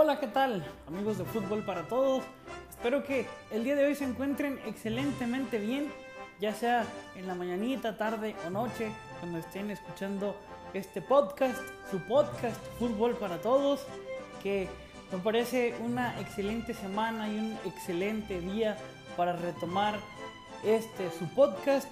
Hola, ¿qué tal? Amigos de Fútbol para Todos. Espero que el día de hoy se encuentren excelentemente bien, ya sea en la mañanita, tarde o noche, cuando estén escuchando este podcast, su podcast Fútbol para Todos, que me parece una excelente semana y un excelente día para retomar este su podcast.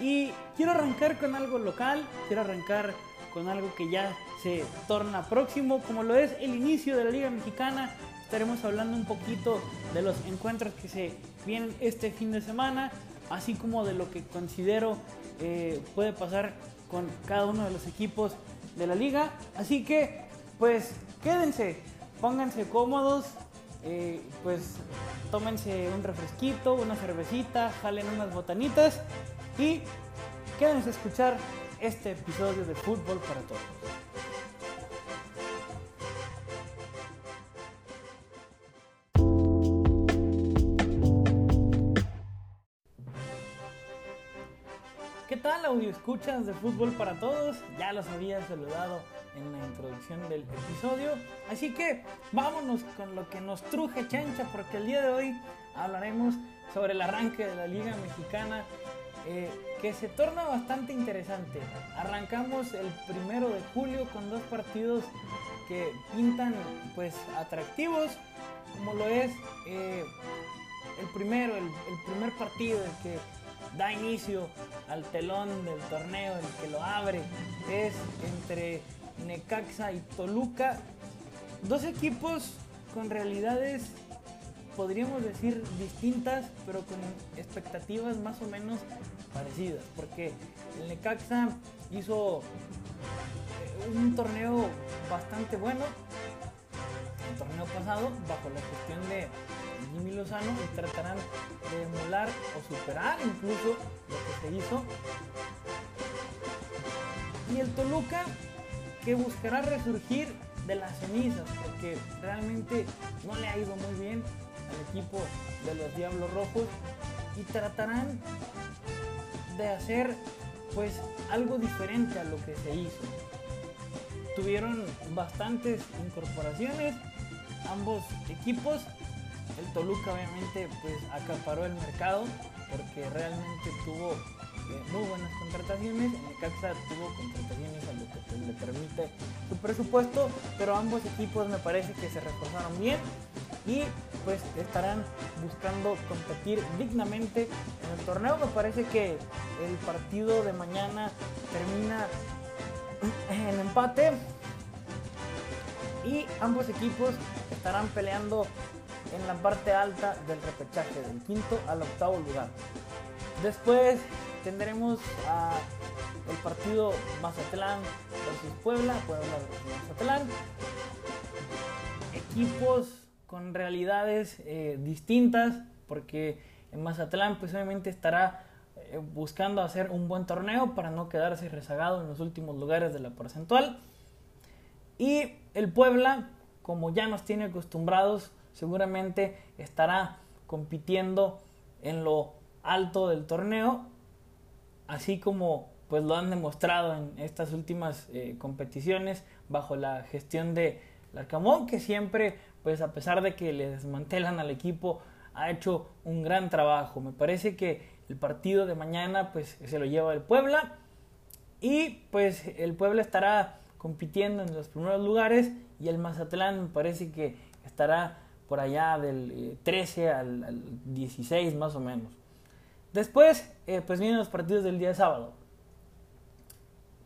Y quiero arrancar con algo local, quiero arrancar con algo que ya se torna próximo, como lo es el inicio de la Liga Mexicana. Estaremos hablando un poquito de los encuentros que se vienen este fin de semana, así como de lo que considero eh, puede pasar con cada uno de los equipos de la liga. Así que, pues, quédense, pónganse cómodos, eh, pues tómense un refresquito, una cervecita, jalen unas botanitas y quédense a escuchar este episodio de Fútbol para Todos. ¿Qué tal audio escuchas de Fútbol para Todos? Ya los había saludado en la introducción del episodio. Así que vámonos con lo que nos truje chancha porque el día de hoy hablaremos sobre el arranque de la Liga Mexicana eh, que se torna bastante interesante. Arrancamos el primero de julio con dos partidos que pintan pues atractivos, como lo es eh, el primero, el, el, primer partido, el que da inicio al telón del torneo, el que lo abre, es entre Necaxa y Toluca, dos equipos con realidades podríamos decir distintas, pero con expectativas más o menos parecidas, porque el Necaxa hizo eh, un torneo bastante bueno, el torneo pasado, bajo la gestión de Jimmy Lozano, y tratarán de emular o superar incluso lo que se hizo. Y el Toluca, que buscará resurgir de las cenizas, porque realmente no le ha ido muy bien al equipo de los Diablos Rojos y tratarán de hacer pues algo diferente a lo que se hizo. Tuvieron bastantes incorporaciones ambos equipos. El Toluca obviamente pues acaparó el mercado porque realmente tuvo eh, muy buenas contrataciones. El Necaxa tuvo contrataciones a lo que pues, le permite su presupuesto, pero ambos equipos me parece que se reforzaron bien y pues estarán buscando competir dignamente en el torneo. Me parece que el partido de mañana termina en empate y ambos equipos estarán peleando en la parte alta del repechaje, del quinto al octavo lugar. Después tendremos a el partido Mazatlán versus Puebla, Puebla versus Mazatlán. Equipos con realidades eh, distintas, porque en Mazatlán pues obviamente estará eh, buscando hacer un buen torneo para no quedarse rezagado en los últimos lugares de la porcentual. Y el Puebla, como ya nos tiene acostumbrados, seguramente estará compitiendo en lo alto del torneo, así como pues lo han demostrado en estas últimas eh, competiciones bajo la gestión de Larcamón, que siempre pues a pesar de que le desmantelan al equipo, ha hecho un gran trabajo. Me parece que el partido de mañana pues se lo lleva el Puebla y pues el Puebla estará compitiendo en los primeros lugares y el Mazatlán me parece que estará por allá del 13 eh, al, 16 más o menos. Después eh, pues vienen los partidos del día sábado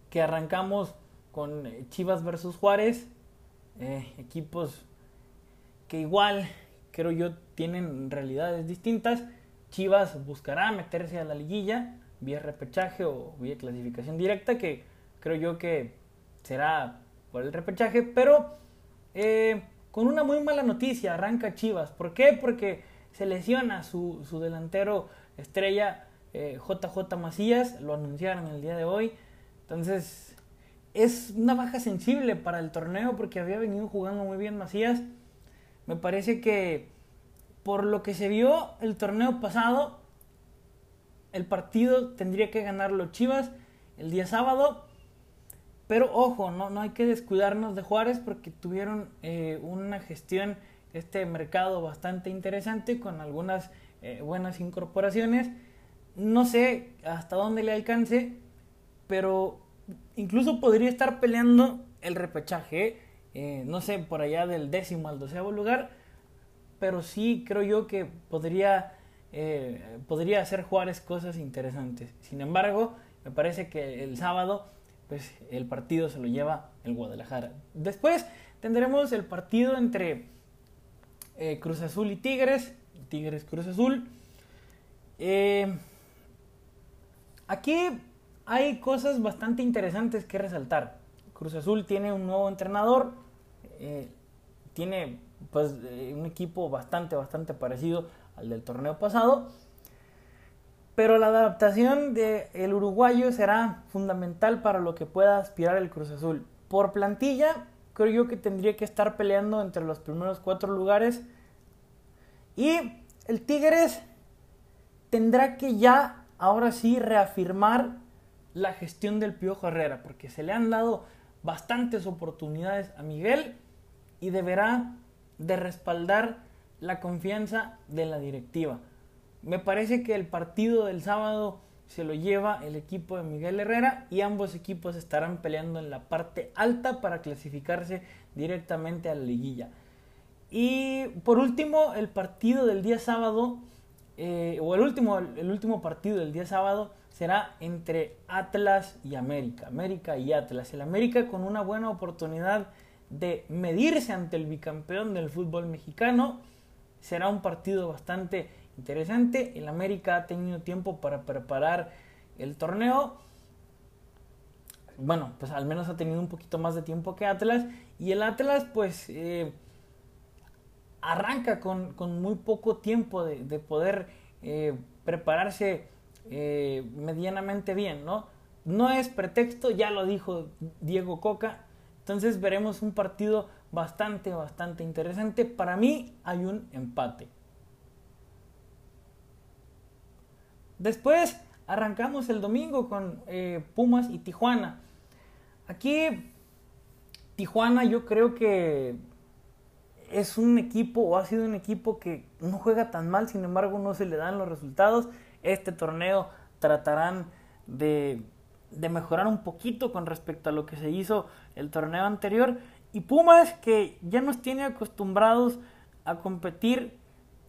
que arrancamos con eh, Chivas versus Juárez, equipos que igual creo yo tienen realidades distintas. Chivas buscará meterse a la liguilla vía repechaje o vía clasificación directa, que creo yo que será por el repechaje, pero eh, con una muy mala noticia arranca Chivas. ¿Por qué? Porque se lesiona su, su delantero estrella JJ eh, Macías, lo anunciaron el día de hoy. Entonces es una baja sensible para el torneo porque había venido jugando muy bien Macías me parece que por lo que se vio el torneo pasado, el partido tendría que ganarlo Chivas el día sábado. Pero ojo, no, no hay que descuidarnos de Juárez porque tuvieron eh, una gestión, este mercado bastante interesante con algunas eh, buenas incorporaciones. No sé hasta dónde le alcance, pero incluso podría estar peleando el repechaje, eh, no sé, por allá del décimo al doceavo lugar, pero sí creo yo que podría, podría hacer Juárez cosas interesantes. Sin embargo, me parece que el sábado pues el partido se lo lleva el Guadalajara. Después tendremos el partido entre eh, Cruz Azul y Tigres, Tigres Cruz Azul. Eh, aquí hay cosas bastante interesantes que resaltar. Cruz Azul tiene un nuevo entrenador, eh, tiene pues un equipo bastante, bastante parecido al del torneo pasado pero la adaptación del uruguayo será fundamental para lo que pueda aspirar el Cruz Azul. Por plantilla, creo yo que tendría que estar peleando entre los primeros cuatro lugares. Y el Tigres tendrá que ya, ahora sí, reafirmar la gestión del Piojo Herrera, porque se le han dado bastantes oportunidades a Miguel y deberá de respaldar la confianza de la directiva. Me parece que el partido del sábado se lo lleva el equipo de Miguel Herrera y ambos equipos estarán peleando en la parte alta para clasificarse directamente a la liguilla. Y por último, el partido del día sábado, eh, o el último, el último partido del día sábado será entre Atlas y América. América y Atlas. El América con una buena oportunidad de medirse ante el bicampeón del fútbol mexicano. Será un partido bastante interesante. El América ha tenido tiempo para preparar el torneo. Bueno, pues al menos ha tenido un poquito más de tiempo que Atlas. Y el Atlas, pues, eh, arranca con, muy poco tiempo de, poder eh, prepararse eh, medianamente bien, ¿no? No es pretexto, ya lo dijo Diego Coca. Entonces veremos un partido bastante, bastante interesante. Para mí hay un empate. Después arrancamos el domingo con eh, Pumas y Tijuana. Aquí Tijuana yo creo que es un equipo o ha sido un equipo que no juega tan mal, sin embargo no se le dan los resultados. Este torneo tratarán de, de mejorar un poquito con respecto a lo que se hizo el torneo anterior. Y Pumas que ya nos tiene acostumbrados a competir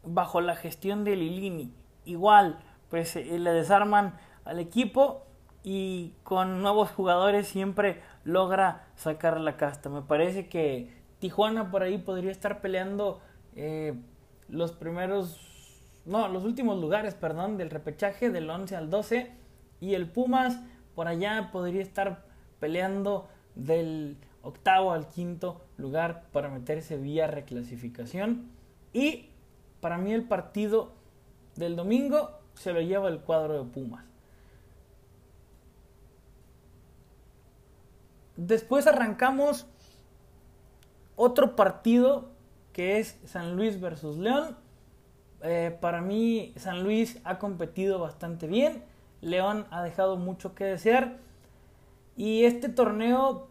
bajo la gestión de Lilini. Igual, pues eh, le desarman al equipo y con nuevos jugadores siempre logra sacar la casta. Me parece que Tijuana por ahí podría estar peleando eh, los primeros, no, los últimos lugares, perdón, del repechaje del 11 al 12 y el Pumas por allá podría estar peleando del octavo al quinto lugar para meterse vía reclasificación y para mí el partido del domingo se lo lleva el cuadro de Pumas. Después arrancamos otro partido que es San Luis versus León. Eh, para mí San Luis ha competido bastante bien. León ha dejado mucho que desear. Y este torneo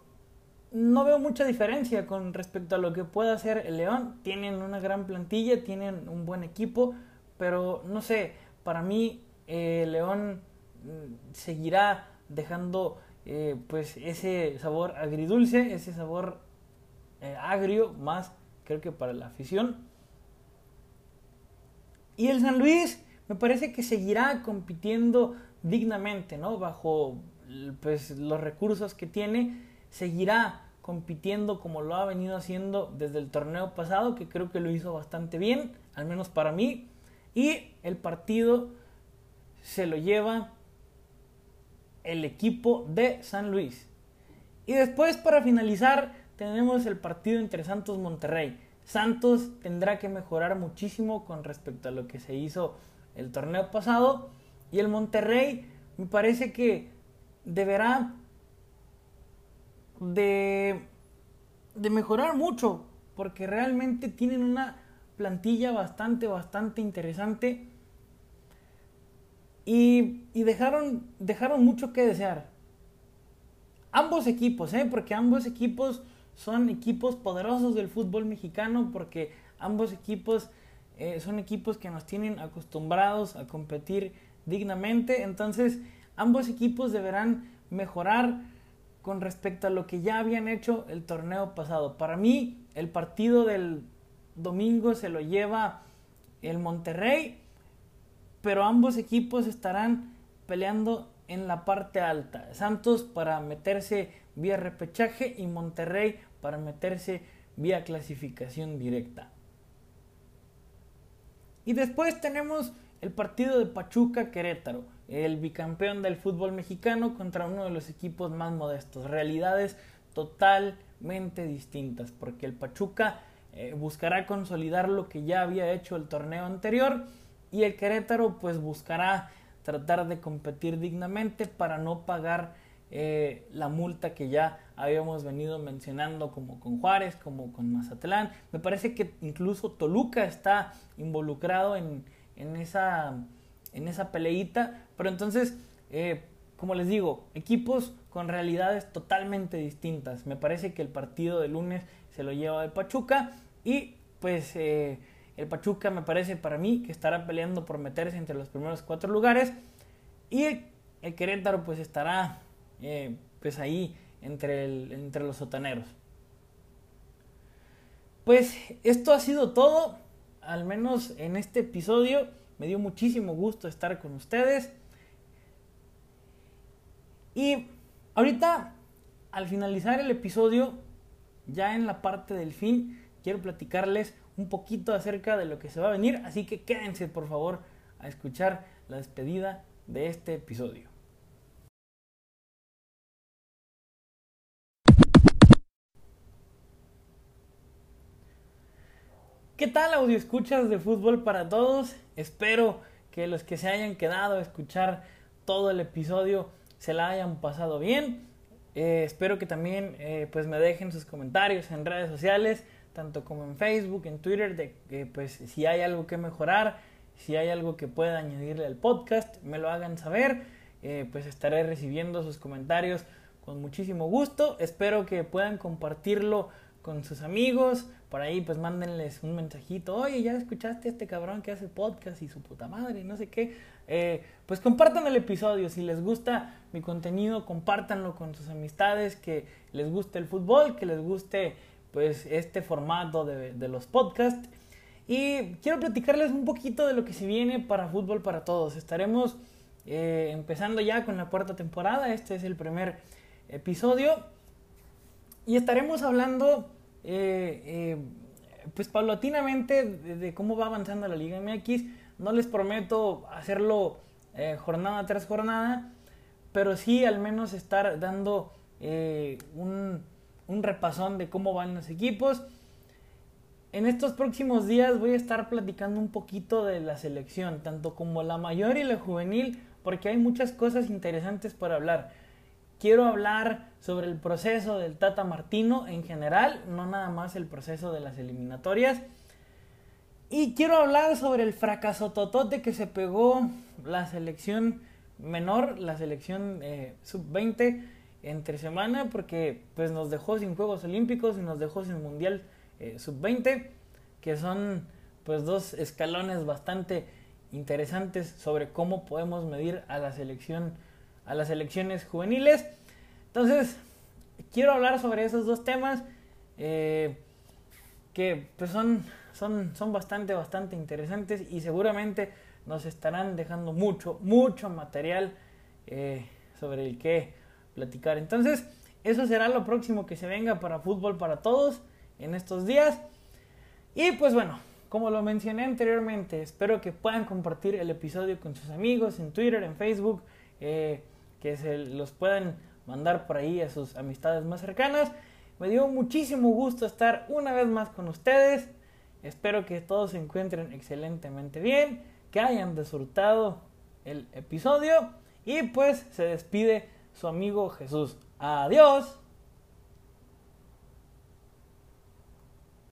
no veo mucha diferencia con respecto a lo que pueda hacer el León. Tienen una gran plantilla, tienen un buen equipo, pero no sé, para mí eh, León mm, seguirá dejando eh, pues ese sabor agridulce, ese sabor eh, agrio más creo que para la afición. Y el San Luis me parece que seguirá compitiendo dignamente, ¿no? Bajo pues, los recursos que tiene, seguirá compitiendo como lo ha venido haciendo desde el torneo pasado, que creo que lo hizo bastante bien, al menos para mí. Y el partido se lo lleva el equipo de San Luis. Y después para finalizar tenemos el partido entre Santos Monterrey. Santos tendrá que mejorar muchísimo con respecto a lo que se hizo el torneo pasado. Y el Monterrey me parece que deberá de, mejorar mucho. Porque realmente tienen una plantilla bastante, bastante interesante. Y, dejaron, dejaron mucho que desear. ambos equipos, ¿eh? porque ambos equipos son equipos poderosos del fútbol mexicano, porque ambos equipos eh, son equipos que nos tienen acostumbrados a competir dignamente, entonces ambos equipos deberán mejorar con respecto a lo que ya habían hecho el torneo pasado. Para mí, el partido del domingo se lo lleva el Monterrey, pero ambos equipos estarán peleando en la parte alta. Santos para meterse vía repechaje y Monterrey para meterse vía clasificación directa. Y después tenemos el partido de Pachuca Querétaro, el bicampeón del fútbol mexicano contra uno de los equipos más modestos. Realidades totalmente distintas, porque el Pachuca eh, buscará consolidar lo que ya había hecho el torneo anterior y el Querétaro pues buscará tratar de competir dignamente para no pagar eh, la multa que ya habíamos venido mencionando como con Juárez, como con Mazatlán. Me parece que incluso Toluca está involucrado en, en, esa, en esa peleita, pero entonces, eh, como les digo, equipos con realidades totalmente distintas. Me parece que el partido de lunes se lo lleva el Pachuca y pues eh, el Pachuca me parece para mí que estará peleando por meterse entre los primeros cuatro lugares y el, Querétaro pues estará eh, pues ahí entre, entre los sotaneros. Pues esto ha sido todo, al menos en este episodio. Me dio muchísimo gusto estar con ustedes. Y ahorita, al finalizar el episodio, ya en la parte del fin, quiero platicarles un poquito acerca de lo que se va a venir. Así que quédense, por favor, a escuchar la despedida de este episodio. ¿Qué tal audio escuchas de fútbol para todos? Espero que los que se hayan quedado a escuchar todo el episodio se la hayan pasado bien. Eh, espero que también eh, pues me dejen sus comentarios en redes sociales, tanto como en Facebook, en Twitter, de que pues si hay algo que mejorar, si hay algo que pueda añadirle al podcast, me lo hagan saber. Eh, pues estaré recibiendo sus comentarios con muchísimo gusto. Espero que puedan compartirlo con sus amigos. Por ahí pues mándenles un mensajito. Oye, ya escuchaste a este cabrón que hace podcast y su puta madre, no sé qué. Eh, pues compartan el episodio. Si les gusta mi contenido, compártanlo con sus amistades. Que les guste el fútbol, que les guste pues este formato de, los podcasts. Y quiero platicarles un poquito de lo que se viene para Fútbol para Todos. Estaremos eh, empezando ya con la cuarta temporada. Este es el primer episodio. Y estaremos hablando, eh, eh, pues paulatinamente, de, cómo va avanzando la Liga MX. No les prometo hacerlo eh, jornada tras jornada, pero sí al menos estar dando un, un repasón de cómo van los equipos. En estos próximos días voy a estar platicando un poquito de la selección, tanto como la mayor y la juvenil, porque hay muchas cosas interesantes para hablar. Quiero hablar sobre el proceso del Tata Martino en general, no nada más el proceso de las eliminatorias. Y quiero hablar sobre el fracaso totote que se pegó la selección menor, la selección eh, sub-20 entre semana, porque pues nos dejó sin Juegos Olímpicos y nos dejó sin Mundial eh, sub-20, que son pues dos escalones bastante interesantes sobre cómo podemos medir a la selección a las elecciones juveniles. Entonces, quiero hablar sobre esos dos temas eh, que pues son, son, son bastante, bastante interesantes y seguramente nos estarán dejando mucho, mucho material eh, sobre el que platicar. Entonces, eso será lo próximo que se venga para fútbol para todos en estos días. Y pues bueno, como lo mencioné anteriormente, espero que puedan compartir el episodio con sus amigos en Twitter, en Facebook. Eh, que se los puedan mandar por ahí a sus amistades más cercanas. Me dio muchísimo gusto estar una vez más con ustedes. Espero que todos se encuentren excelentemente bien, que hayan disfrutado el episodio y pues se despide su amigo Jesús. Adiós.